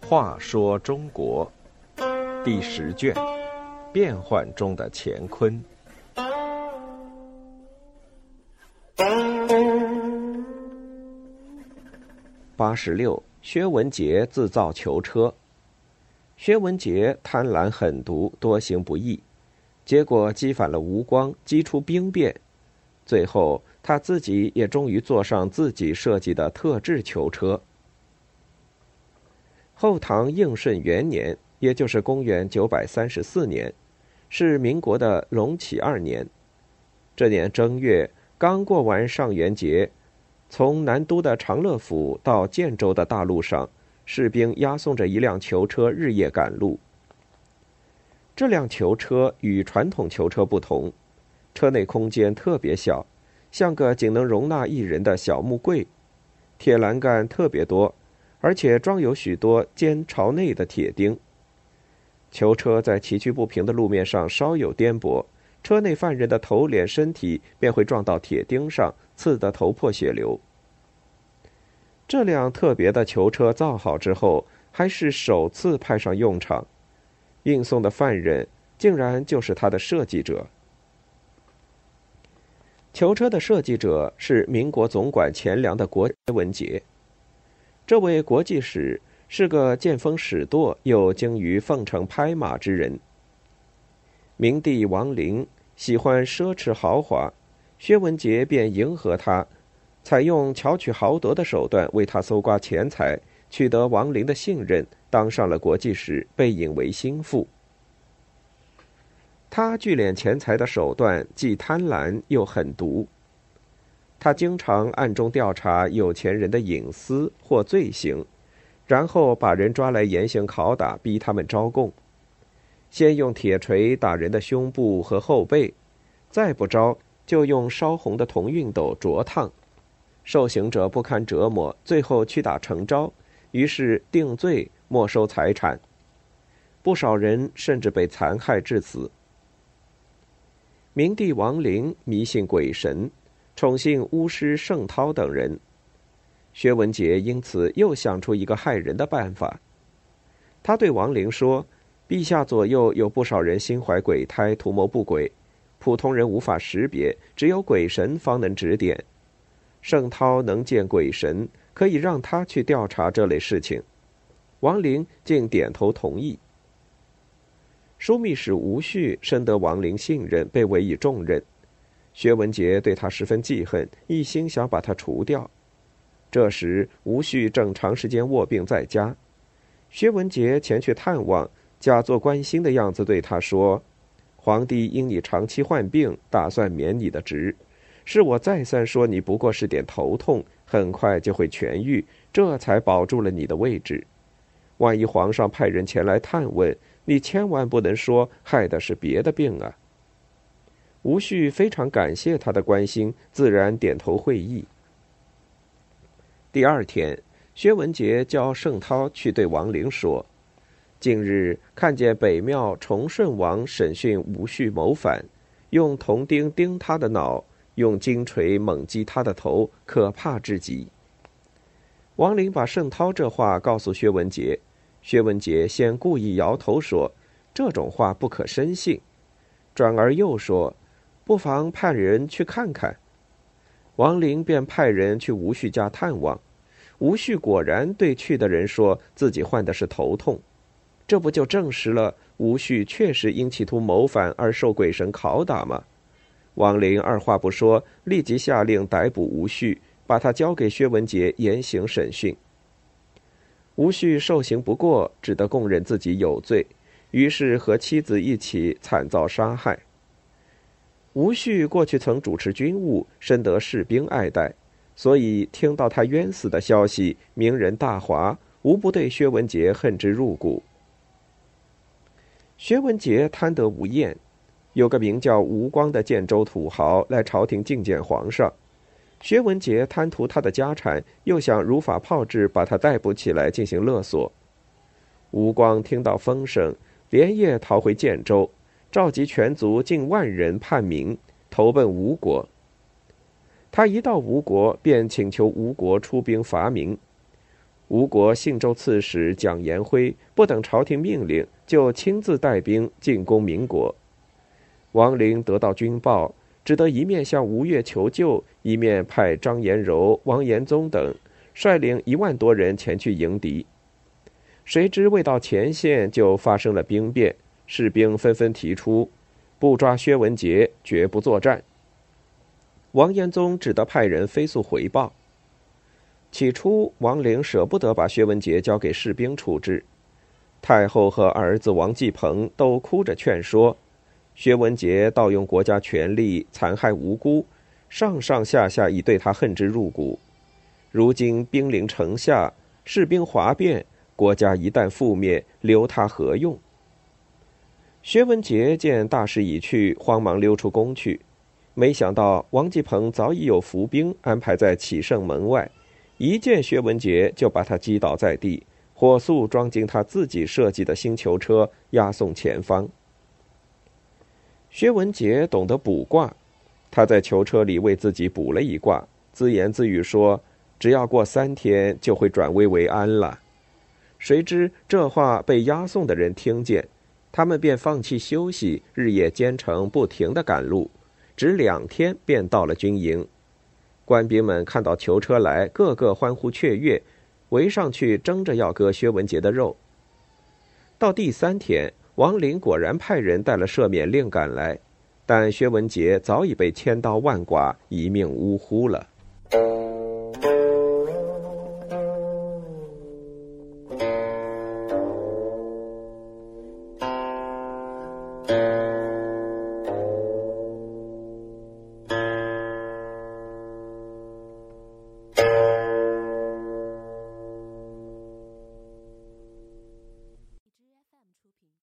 话说中国第十卷：变幻中的乾坤。八十六，薛文杰自造囚车。薛文杰贪婪狠毒，多行不义，结果激反了吴光，激出兵变。最后，他自己也终于坐上自己设计的特制囚车。后唐应顺元年，也就是公元九百三十四年，是民国的隆起二年。这年正月，刚过完上元节，从南都的长乐府到建州的大路上，士兵押送着一辆囚车日夜赶路。这辆囚车与传统囚车不同。车内空间特别小，像个仅能容纳一人的小木柜，铁栏杆特别多，而且装有许多尖朝内的铁钉。囚车在崎岖不平的路面上稍有颠簸，车内犯人的头脸身体便会撞到铁钉上，刺得头破血流。这辆特别的囚车造好之后，还是首次派上用场，运送的犯人竟然就是他的设计者。囚车的设计者是民国总管钱粮的国文杰。这位国际使是个见风使舵又精于奉承拍马之人。明帝王陵喜欢奢侈豪华，薛文杰便迎合他，采用巧取豪夺的手段为他搜刮钱财，取得王陵的信任，当上了国际使，被引为心腹。他聚敛钱财的手段既贪婪又狠毒。他经常暗中调查有钱人的隐私或罪行，然后把人抓来严刑拷打，逼他们招供。先用铁锤打人的胸部和后背，再不招就用烧红的铜熨斗灼烫。受刑者不堪折磨，最后屈打成招，于是定罪没收财产。不少人甚至被残害致死。明帝王陵迷信鬼神，宠幸巫师盛涛等人。薛文杰因此又想出一个害人的办法。他对王陵说：“陛下左右有不少人心怀鬼胎，图谋不轨，普通人无法识别，只有鬼神方能指点。盛涛能见鬼神，可以让他去调查这类事情。”王陵竟点头同意。枢密使吴旭深得王陵信任，被委以重任。薛文杰对他十分记恨，一心想把他除掉。这时，吴旭正长时间卧病在家，薛文杰前去探望，假作关心的样子对他说：“皇帝因你长期患病，打算免你的职。是我再三说你不过是点头痛，很快就会痊愈，这才保住了你的位置。万一皇上派人前来探问，”你千万不能说害的是别的病啊！吴旭非常感谢他的关心，自然点头会意。第二天，薛文杰叫盛涛去对王陵说：“近日看见北庙崇顺王审讯吴旭谋反，用铜钉钉他的脑，用金锤猛击他的头，可怕至极。”王陵把盛涛这话告诉薛文杰。薛文杰先故意摇头说：“这种话不可深信。”转而又说：“不妨派人去看看。”王林便派人去吴旭家探望。吴旭果然对去的人说自己患的是头痛，这不就证实了吴旭确实因企图谋反而受鬼神拷打吗？王林二话不说，立即下令逮捕吴旭，把他交给薛文杰严刑审讯。吴旭受刑不过，只得供认自己有罪，于是和妻子一起惨遭杀害。吴旭过去曾主持军务，深得士兵爱戴，所以听到他冤死的消息，名人大哗，无不对薛文杰恨之入骨。薛文杰贪得无厌，有个名叫吴光的建州土豪来朝廷觐见皇上。薛文杰贪图他的家产，又想如法炮制把他逮捕起来进行勒索。吴光听到风声，连夜逃回建州，召集全族近万人叛民，投奔吴国。他一到吴国，便请求吴国出兵伐明。吴国信州刺史蒋延辉不等朝廷命令，就亲自带兵进攻民国。王陵得到军报，只得一面向吴越求救，一面派张延柔、王延宗等率领一万多人前去迎敌。谁知未到前线，就发生了兵变，士兵纷纷提出不抓薛文杰，绝不作战。王延宗只得派人飞速回报。起初，王陵舍不得把薛文杰交给士兵处置，太后和儿子王继鹏都哭着劝说。薛文杰盗用国家权力，残害无辜，上上下下已对他恨之入骨。如今兵临城下，士兵哗变，国家一旦覆灭，留他何用？薛文杰见大势已去，慌忙溜出宫去。没想到王继鹏早已有伏兵安排在启圣门外，一见薛文杰就把他击倒在地，火速装进他自己设计的星球车，押送前方。薛文杰懂得卜卦，他在囚车里为自己卜了一卦，自言自语说：“只要过三天，就会转危为安了。”谁知这话被押送的人听见，他们便放弃休息，日夜兼程，不停的赶路，只两天便到了军营。官兵们看到囚车来，个个欢呼雀跃，围上去争着要割薛文杰的肉。到第三天。王林果然派人带了赦免令赶来，但薛文杰早已被千刀万剐一命呜呼了。